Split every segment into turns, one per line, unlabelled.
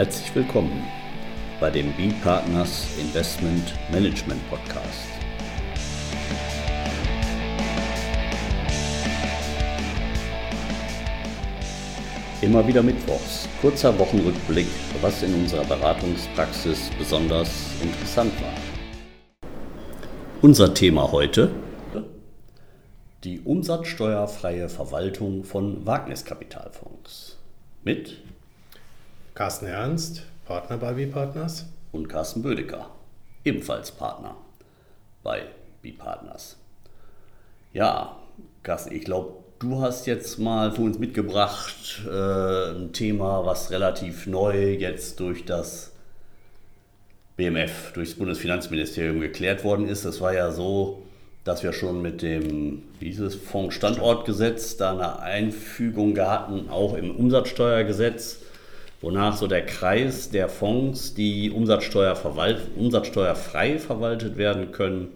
Herzlich willkommen bei dem B-Partners Investment Management Podcast. Immer wieder Mittwochs, kurzer Wochenrückblick, was in unserer Beratungspraxis besonders interessant war. Unser Thema heute die umsatzsteuerfreie Verwaltung von Wagniskapitalfonds mit
Carsten Ernst, Partner bei B-Partners.
Und Carsten Bödecker, ebenfalls Partner bei B-Partners. Ja, Carsten, ich glaube, du hast jetzt mal für uns mitgebracht äh, ein Thema, was relativ neu jetzt durch das BMF, durch das Bundesfinanzministerium geklärt worden ist. Das war ja so, dass wir schon mit dem dieses Fondsstandortgesetz da eine Einfügung hatten, auch im Umsatzsteuergesetz, wonach so der Kreis der Fonds, die Umsatzsteuer umsatzsteuerfrei verwaltet werden können,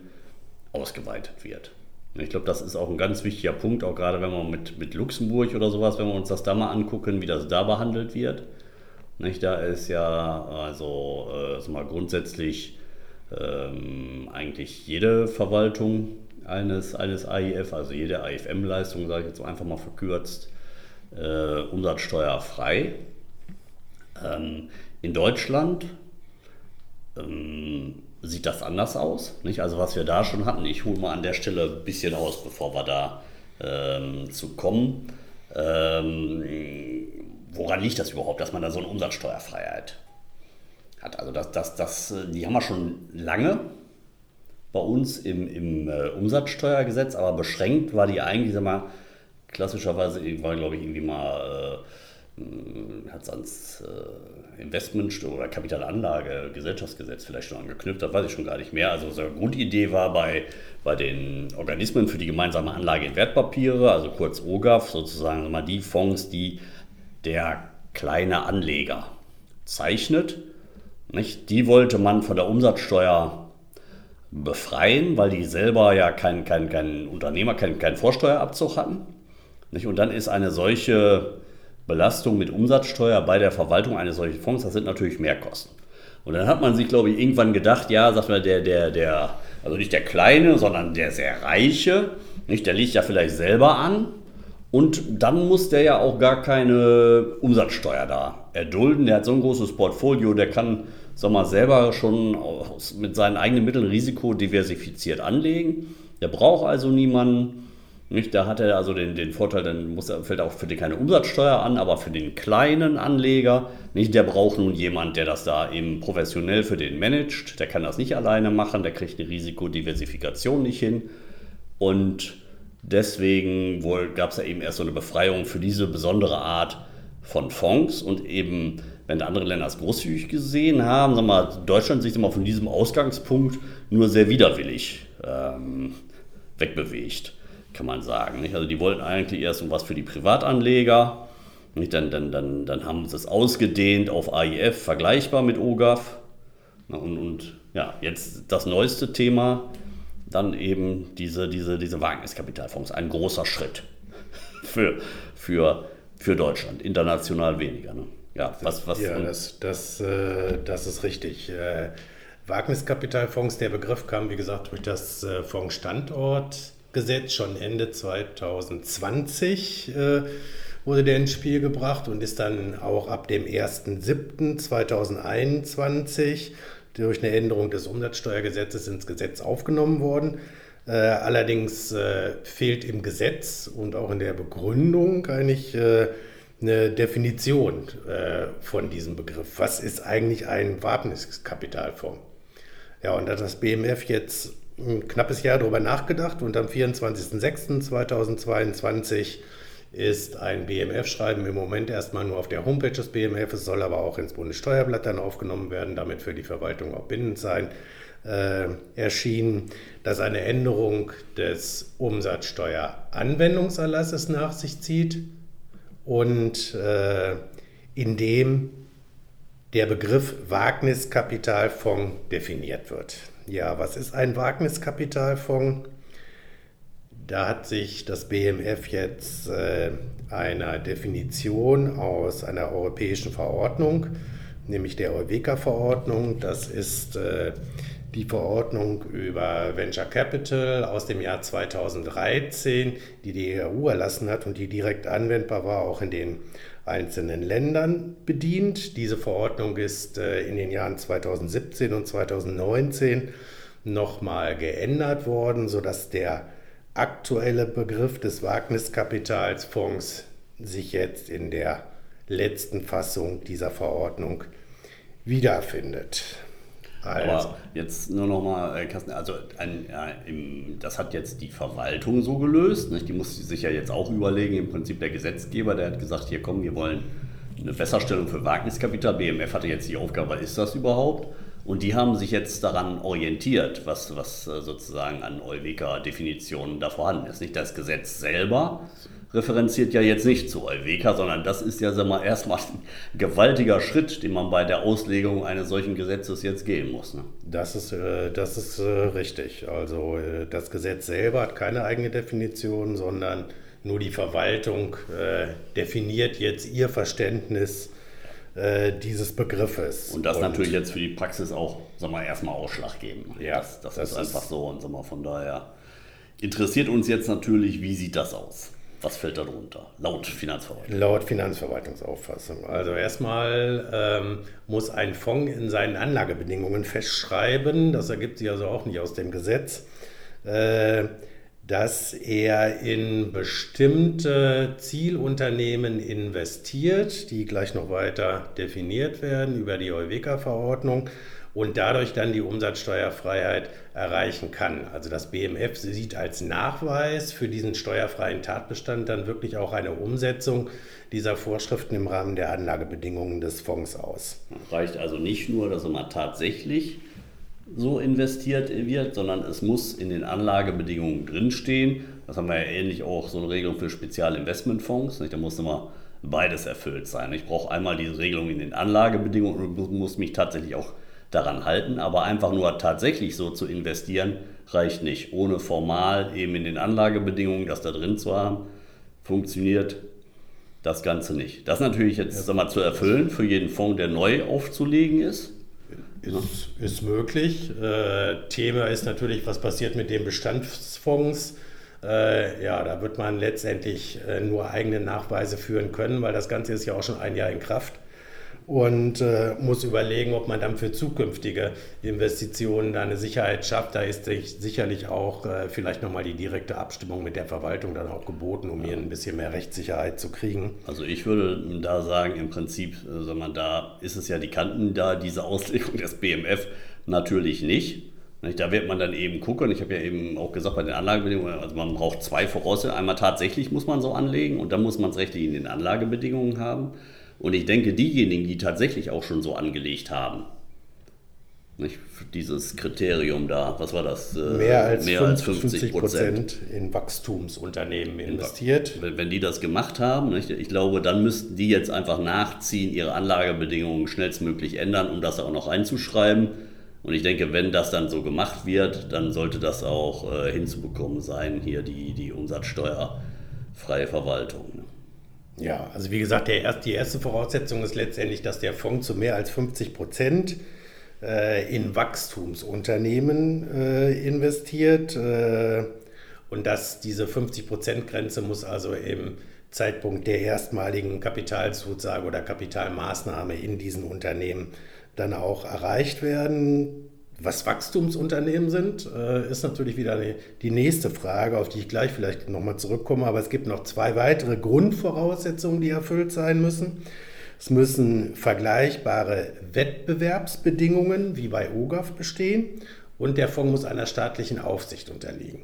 ausgeweitet wird. Ich glaube, das ist auch ein ganz wichtiger Punkt, auch gerade wenn wir mit, mit Luxemburg oder sowas, wenn wir uns das da mal angucken, wie das da behandelt wird. Nicht, da ist ja also äh, mal grundsätzlich ähm, eigentlich jede Verwaltung eines, eines AIF, also jede AIFM-Leistung, sage ich jetzt einfach mal verkürzt, äh, umsatzsteuerfrei. Ähm, in Deutschland ähm, sieht das anders aus. Nicht? Also was wir da schon hatten, ich hole mal an der Stelle ein bisschen aus, bevor wir da ähm, zu kommen. Ähm, woran liegt das überhaupt, dass man da so eine Umsatzsteuerfreiheit hat? Also das, das, das, die haben wir schon lange bei uns im, im äh, Umsatzsteuergesetz, aber beschränkt war die eigentlich, sag mal, klassischerweise war, glaube ich, irgendwie mal, äh, hat es ans äh, Investment- oder Kapitalanlage, Gesellschaftsgesetz vielleicht schon angeknüpft, das weiß ich schon gar nicht mehr. Also unsere Grundidee war bei, bei den Organismen für die gemeinsame Anlage in Wertpapiere, also kurz OGAF, sozusagen mal die Fonds, die der kleine Anleger zeichnet. Nicht? Die wollte man von der Umsatzsteuer befreien, weil die selber ja kein, kein, kein Unternehmer, keinen kein Vorsteuerabzug hatten. Nicht? Und dann ist eine solche Belastung mit Umsatzsteuer bei der Verwaltung eines solchen Fonds, das sind natürlich Mehrkosten. Und dann hat man sich, glaube ich, irgendwann gedacht, ja, sagt man, der, der, der, also nicht der Kleine, sondern der sehr Reiche, nicht, der liegt ja vielleicht selber an. Und dann muss der ja auch gar keine Umsatzsteuer da erdulden. Der hat so ein großes Portfolio, der kann sag mal, selber schon mit seinen eigenen Mitteln Risiko diversifiziert anlegen. Der braucht also niemanden. Nicht? Da hat er also den, den Vorteil, dann muss, fällt auch für den keine Umsatzsteuer an, aber für den kleinen Anleger, nicht, der braucht nun jemand, der das da eben professionell für den managt. Der kann das nicht alleine machen, der kriegt eine Risikodiversifikation nicht hin. Und deswegen gab es ja eben erst so eine Befreiung für diese besondere Art von Fonds und eben wenn andere Länder es großzügig gesehen haben, sagen wir, Deutschland sich mal von diesem Ausgangspunkt nur sehr widerwillig ähm, wegbewegt, kann man sagen. Nicht? Also die wollten eigentlich erst was für die Privatanleger, nicht? Dann, dann, dann, dann haben sie es ausgedehnt auf AIF, vergleichbar mit OGAF. Und, und ja, jetzt das neueste Thema, dann eben diese, diese, diese Wagniskapitalfonds, ein großer Schritt für, für, für Deutschland, international weniger. Ne?
Ja, was, was ja das, das, äh, das ist richtig. Äh, Wagniskapitalfonds, der Begriff kam, wie gesagt, durch das äh, Fondsstandortgesetz schon Ende 2020 wurde der ins Spiel gebracht und ist dann auch ab dem 1.7.2021 durch eine Änderung des Umsatzsteuergesetzes ins Gesetz aufgenommen worden. allerdings fehlt im Gesetz und auch in der Begründung eigentlich eine Definition äh, von diesem Begriff. Was ist eigentlich ein Wagniskapitalfonds? Ja, und da das BMF jetzt ein knappes Jahr darüber nachgedacht und am 24.06.2022 ist ein BMF-Schreiben im Moment erstmal nur auf der Homepage des BMF, es soll aber auch ins Bundessteuerblatt dann aufgenommen werden, damit für die Verwaltung auch bindend sein, äh, erschienen, das eine Änderung des Umsatzsteueranwendungserlasses nach sich zieht und äh, in dem der Begriff Wagniskapitalfonds definiert wird. Ja, was ist ein Wagniskapitalfonds? Da hat sich das BMF jetzt äh, einer Definition aus einer europäischen Verordnung nämlich der Euweka-Verordnung. Das ist äh, die Verordnung über Venture Capital aus dem Jahr 2013, die die EU erlassen hat und die direkt anwendbar war, auch in den einzelnen Ländern bedient. Diese Verordnung ist äh, in den Jahren 2017 und 2019 nochmal geändert worden, sodass der aktuelle Begriff des Wagniskapitalsfonds sich jetzt in der letzten Fassung dieser Verordnung wiederfindet.
Also. Aber jetzt nur noch mal, äh, Carsten, also ein, ja, im, das hat jetzt die Verwaltung so gelöst. Nicht? Die muss sich ja jetzt auch überlegen. Im Prinzip der Gesetzgeber, der hat gesagt, hier kommen, wir wollen eine Besserstellung für Wagniskapital. BMF hatte jetzt die Aufgabe, ist das überhaupt? Und die haben sich jetzt daran orientiert, was, was äh, sozusagen an Euweka-Definitionen da vorhanden ist. Nicht das Gesetz selber, referenziert ja jetzt nicht zu Euweka, sondern das ist ja sag mal, erstmal ein gewaltiger Schritt, den man bei der Auslegung eines solchen Gesetzes jetzt gehen muss. Ne?
Das ist, äh, das ist äh, richtig. Also äh, das Gesetz selber hat keine eigene Definition, sondern nur die Verwaltung äh, definiert jetzt ihr Verständnis äh, dieses Begriffes.
Und das und, natürlich jetzt für die Praxis auch, sag mal, erstmal ausschlaggebend.
Ja, das, das, das ist einfach so
und sag mal, von daher interessiert uns jetzt natürlich, wie sieht das aus? Was fällt darunter, laut Finanzverwaltung?
Laut Finanzverwaltungsauffassung. Also erstmal ähm, muss ein Fonds in seinen Anlagebedingungen festschreiben, das ergibt sich also auch nicht aus dem Gesetz, äh, dass er in bestimmte Zielunternehmen investiert, die gleich noch weiter definiert werden über die Euweka-Verordnung und dadurch dann die Umsatzsteuerfreiheit erreichen kann. Also das BMF sieht als Nachweis für diesen steuerfreien Tatbestand dann wirklich auch eine Umsetzung dieser Vorschriften im Rahmen der Anlagebedingungen des Fonds aus.
Reicht also nicht nur, dass man tatsächlich so investiert wird, sondern es muss in den Anlagebedingungen drinstehen. Das haben wir ja ähnlich auch so eine Regelung für Spezialinvestmentfonds. Da muss immer beides erfüllt sein. Ich brauche einmal diese Regelung in den Anlagebedingungen und muss mich tatsächlich auch daran halten, aber einfach nur tatsächlich so zu investieren, reicht nicht. Ohne formal eben in den Anlagebedingungen das da drin zu haben, funktioniert das Ganze nicht. Das natürlich jetzt ja. mal, zu erfüllen für jeden Fonds, der neu aufzulegen ist.
Ist, ist möglich. Äh, Thema ist natürlich, was passiert mit den Bestandsfonds. Äh, ja, da wird man letztendlich äh, nur eigene Nachweise führen können, weil das Ganze ist ja auch schon ein Jahr in Kraft und äh, muss überlegen, ob man dann für zukünftige Investitionen da eine Sicherheit schafft. Da ist sich sicherlich auch äh, vielleicht nochmal die direkte Abstimmung mit der Verwaltung dann auch geboten, um ja. hier ein bisschen mehr Rechtssicherheit zu kriegen.
Also ich würde da sagen, im Prinzip, äh, mal, da ist es ja die Kanten da, diese Auslegung des BMF natürlich nicht. Da wird man dann eben gucken. Ich habe ja eben auch gesagt, bei den Anlagebedingungen, also man braucht zwei Voraussetzungen. Einmal tatsächlich muss man so anlegen und dann muss man es rechtlich in den Anlagebedingungen haben. Und ich denke, diejenigen, die tatsächlich auch schon so angelegt haben, nicht, dieses Kriterium da, was war das?
Äh, mehr als, mehr 50, als 50 Prozent in Wachstumsunternehmen investiert.
In, wenn die das gemacht haben, nicht, ich glaube, dann müssten die jetzt einfach nachziehen, ihre Anlagebedingungen schnellstmöglich ändern, um das auch noch reinzuschreiben. Und ich denke, wenn das dann so gemacht wird, dann sollte das auch äh, hinzubekommen sein, hier die, die umsatzsteuerfreie Verwaltung.
Ja, also wie gesagt, der, die erste Voraussetzung ist letztendlich, dass der Fonds zu mehr als 50 Prozent äh, in Wachstumsunternehmen äh, investiert. Äh, und dass diese 50-Prozent-Grenze muss also im Zeitpunkt der erstmaligen Kapitalzusage oder Kapitalmaßnahme in diesen Unternehmen dann auch erreicht werden. Was Wachstumsunternehmen sind, äh, ist natürlich wieder die nächste Frage, auf die ich gleich vielleicht nochmal zurückkomme. Aber es gibt noch zwei weitere Grundvoraussetzungen, die erfüllt sein müssen. Es müssen vergleichbare Wettbewerbsbedingungen wie bei OGAF bestehen und der Fonds muss einer staatlichen Aufsicht unterliegen.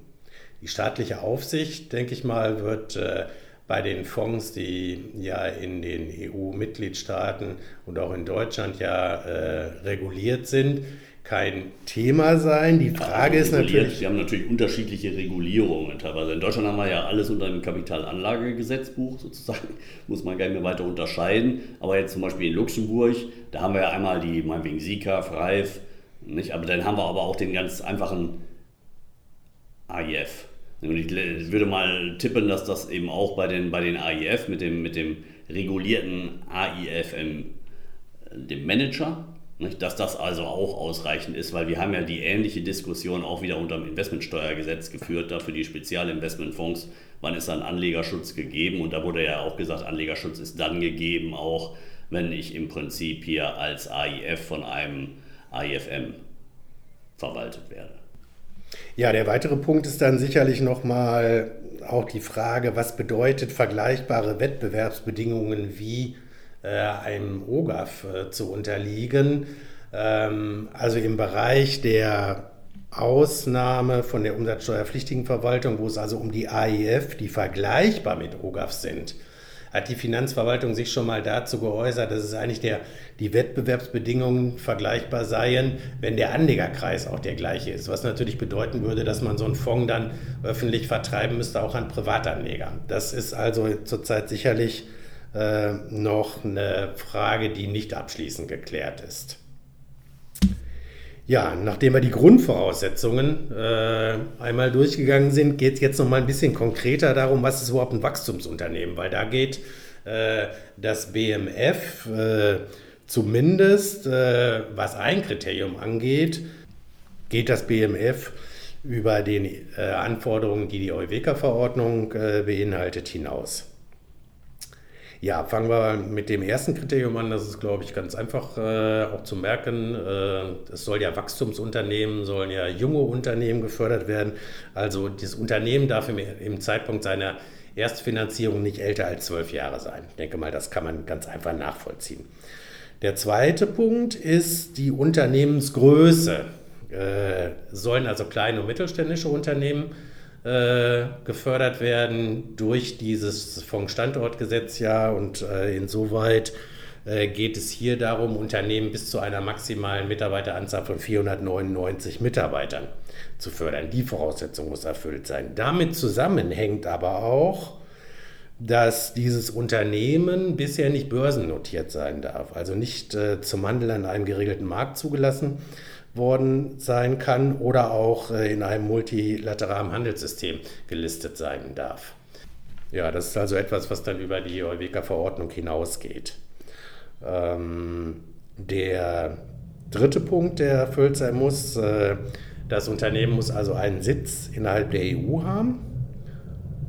Die staatliche Aufsicht, denke ich mal, wird äh, bei den Fonds, die ja in den EU-Mitgliedstaaten und auch in Deutschland ja äh, reguliert sind, kein Thema sein. Die Frage ja, ist natürlich.
Wir haben natürlich unterschiedliche Regulierungen teilweise. In Deutschland haben wir ja alles unter dem Kapitalanlagegesetzbuch sozusagen, muss man gar nicht mehr weiter unterscheiden. Aber jetzt zum Beispiel in Luxemburg, da haben wir ja einmal die, meinetwegen SICA, FREIF, nicht? aber dann haben wir aber auch den ganz einfachen AIF. Und ich würde mal tippen, dass das eben auch bei den, bei den AIF mit dem, mit dem regulierten AIF im dem Manager, dass das also auch ausreichend ist, weil wir haben ja die ähnliche Diskussion auch wieder unter dem Investmentsteuergesetz geführt, dafür die Spezialinvestmentfonds, wann ist dann Anlegerschutz gegeben und da wurde ja auch gesagt, Anlegerschutz ist dann gegeben, auch wenn ich im Prinzip hier als AIF von einem AIFM verwaltet werde.
Ja, der weitere Punkt ist dann sicherlich nochmal auch die Frage, was bedeutet vergleichbare Wettbewerbsbedingungen wie einem OGAF äh, zu unterliegen. Ähm, also im Bereich der Ausnahme von der umsatzsteuerpflichtigen Verwaltung, wo es also um die AIF, die vergleichbar mit OGAF sind, hat die Finanzverwaltung sich schon mal dazu geäußert, dass es eigentlich der, die Wettbewerbsbedingungen vergleichbar seien, wenn der Anlegerkreis auch der gleiche ist. Was natürlich bedeuten würde, dass man so einen Fonds dann öffentlich vertreiben müsste, auch an Privatanleger. Das ist also zurzeit sicherlich äh, noch eine Frage, die nicht abschließend geklärt ist. Ja, nachdem wir die Grundvoraussetzungen äh, einmal durchgegangen sind, geht es jetzt noch mal ein bisschen konkreter darum, was ist überhaupt ein Wachstumsunternehmen, weil da geht äh, das BMF äh, zumindest, äh, was ein Kriterium angeht, geht das BMF über die äh, Anforderungen, die die EuWK-Verordnung äh, beinhaltet, hinaus. Ja, fangen wir mit dem ersten Kriterium an. Das ist, glaube ich, ganz einfach äh, auch zu merken. Äh, es soll ja Wachstumsunternehmen, sollen ja junge Unternehmen gefördert werden. Also das Unternehmen darf im, im Zeitpunkt seiner Erstfinanzierung nicht älter als zwölf Jahre sein. Ich denke mal, das kann man ganz einfach nachvollziehen. Der zweite Punkt ist die Unternehmensgröße. Äh, sollen also kleine und mittelständische Unternehmen äh, gefördert werden durch dieses Fondsstandortgesetz ja und äh, insoweit äh, geht es hier darum, Unternehmen bis zu einer maximalen Mitarbeiteranzahl von 499 Mitarbeitern zu fördern. Die Voraussetzung muss erfüllt sein. Damit zusammenhängt aber auch, dass dieses Unternehmen bisher nicht börsennotiert sein darf, also nicht äh, zum Handel an einem geregelten Markt zugelassen worden sein kann oder auch äh, in einem multilateralen Handelssystem gelistet sein darf. Ja, das ist also etwas, was dann über die EuWK-Verordnung hinausgeht. Ähm, der dritte Punkt, der erfüllt sein muss, äh, das Unternehmen muss also einen Sitz innerhalb der EU haben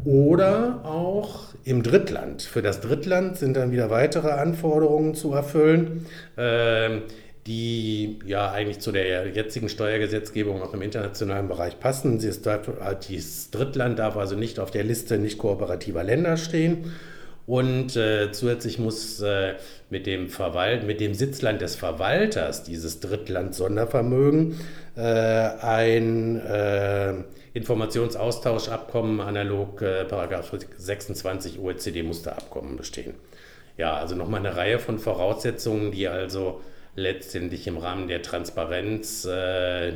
oder auch im Drittland. Für das Drittland sind dann wieder weitere Anforderungen zu erfüllen. Ähm, die ja eigentlich zu der jetzigen Steuergesetzgebung auch im internationalen Bereich passen. Sie ist, das Drittland darf also nicht auf der Liste nicht kooperativer Länder stehen. Und äh, zusätzlich muss äh, mit, dem mit dem Sitzland des Verwalters dieses Drittland-Sondervermögen äh, ein äh, Informationsaustauschabkommen analog äh, 26 OECD-Musterabkommen bestehen. Ja, also nochmal eine Reihe von Voraussetzungen, die also letztendlich im Rahmen der Transparenz, äh,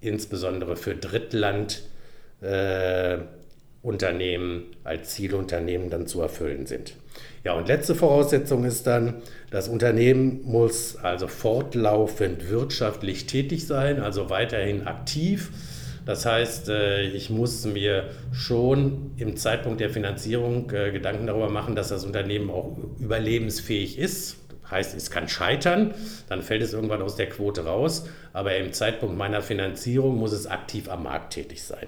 insbesondere für Drittlandunternehmen äh, als Zielunternehmen dann zu erfüllen sind. Ja, und letzte Voraussetzung ist dann, das Unternehmen muss also fortlaufend wirtschaftlich tätig sein, also weiterhin aktiv. Das heißt, äh, ich muss mir schon im Zeitpunkt der Finanzierung äh, Gedanken darüber machen, dass das Unternehmen auch überlebensfähig ist Heißt, es kann scheitern, dann fällt es irgendwann aus der Quote raus, aber im Zeitpunkt meiner Finanzierung muss es aktiv am Markt tätig sein.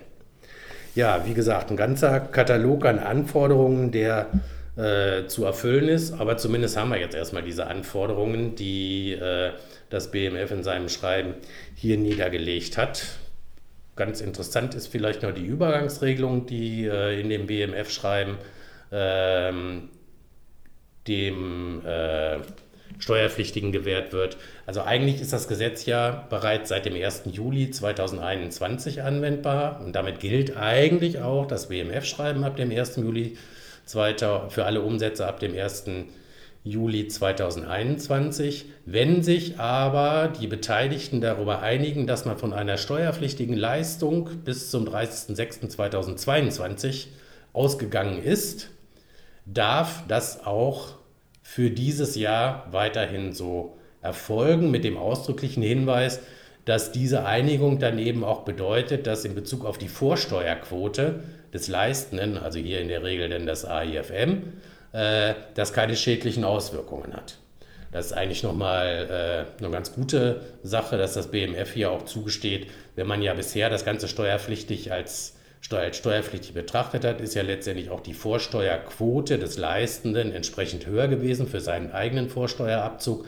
Ja, wie gesagt, ein ganzer Katalog an Anforderungen, der äh, zu erfüllen ist, aber zumindest haben wir jetzt erstmal diese Anforderungen, die äh, das BMF in seinem Schreiben hier niedergelegt hat. Ganz interessant ist vielleicht noch die Übergangsregelung, die äh, in dem BMF-Schreiben ähm, dem äh, Steuerpflichtigen gewährt wird. Also eigentlich ist das Gesetz ja bereits seit dem 1. Juli 2021 anwendbar und damit gilt eigentlich auch das WMF-Schreiben ab dem 1. Juli für alle Umsätze ab dem 1. Juli 2021. Wenn sich aber die Beteiligten darüber einigen, dass man von einer steuerpflichtigen Leistung bis zum 30.06.2022 ausgegangen ist, darf das auch für dieses Jahr weiterhin so erfolgen, mit dem ausdrücklichen Hinweis, dass diese Einigung dann eben auch bedeutet, dass in Bezug auf die Vorsteuerquote des Leistenden, also hier in der Regel denn das AIFM, äh, das keine schädlichen Auswirkungen hat. Das ist eigentlich nochmal äh, eine ganz gute Sache, dass das BMF hier auch zugesteht. Wenn man ja bisher das Ganze steuerpflichtig als, steuer, steuerpflichtig betrachtet hat, ist ja letztendlich auch die Vorsteuerquote des Leistenden entsprechend höher gewesen für seinen eigenen Vorsteuerabzug.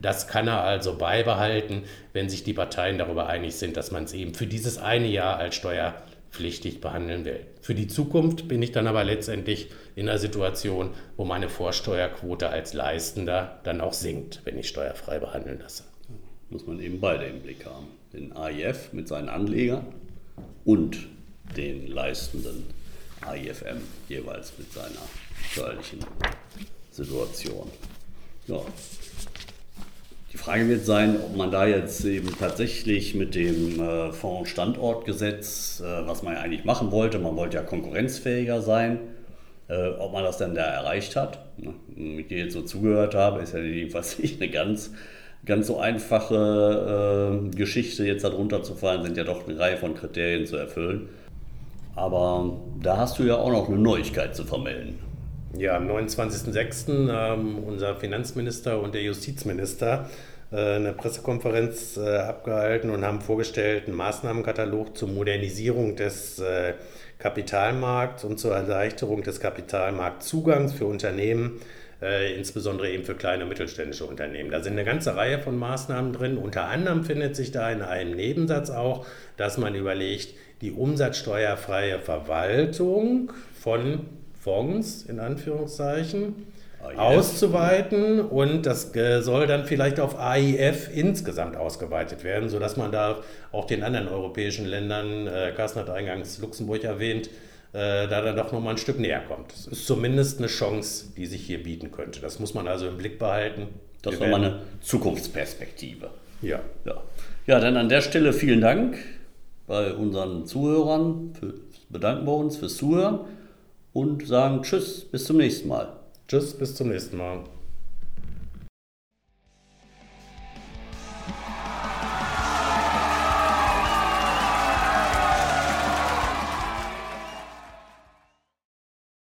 Das kann er also beibehalten, wenn sich die Parteien darüber einig sind, dass man es eben für dieses eine Jahr als steuerpflichtig behandeln will. Für die Zukunft bin ich dann aber letztendlich in einer Situation, wo meine Vorsteuerquote als Leistender dann auch sinkt, wenn ich steuerfrei behandeln lasse.
Muss man eben beide im Blick haben. Den AIF mit seinen Anlegern und den leistenden AIFM jeweils mit seiner steuerlichen Situation. Ja, die Frage wird sein, ob man da jetzt eben tatsächlich mit dem äh, Fonds-Standortgesetz, äh, was man ja eigentlich machen wollte, man wollte ja konkurrenzfähiger sein, äh, ob man das dann da erreicht hat. Ne? Wenn ich dir jetzt so zugehört habe, ist ja jedenfalls nicht eine ganz, ganz so einfache Geschichte, jetzt darunter zu fallen, sind ja doch eine Reihe von Kriterien zu erfüllen. Aber da hast du ja auch noch eine Neuigkeit zu vermelden.
Ja, am 29.06. haben unser Finanzminister und der Justizminister äh, eine Pressekonferenz äh, abgehalten und haben vorgestellt einen Maßnahmenkatalog zur Modernisierung des äh, Kapitalmarkts und zur Erleichterung des Kapitalmarktzugangs für Unternehmen, insbesondere eben für kleine und mittelständische Unternehmen. Da sind eine ganze Reihe von Maßnahmen drin. Unter anderem findet sich da in einem Nebensatz auch, dass man überlegt, die umsatzsteuerfreie Verwaltung von Fonds in Anführungszeichen AIF. auszuweiten und das äh, soll dann vielleicht auf AIF insgesamt ausgeweitet werden, sodass man da auch den anderen europäischen Ländern, äh, Carsten hat eingangs Luxemburg erwähnt, äh, da dann doch nochmal ein Stück näher kommt. Das ist zumindest eine Chance, die sich hier bieten könnte. Das muss man also im Blick behalten.
Das ist nochmal eine Zukunftsperspektive.
Ja.
ja. Ja, dann an der Stelle vielen Dank bei unseren Zuhörern. Für, bedanken wir uns fürs Zuhören und sagen Tschüss, bis zum nächsten Mal.
Tschüss, bis zum nächsten Mal.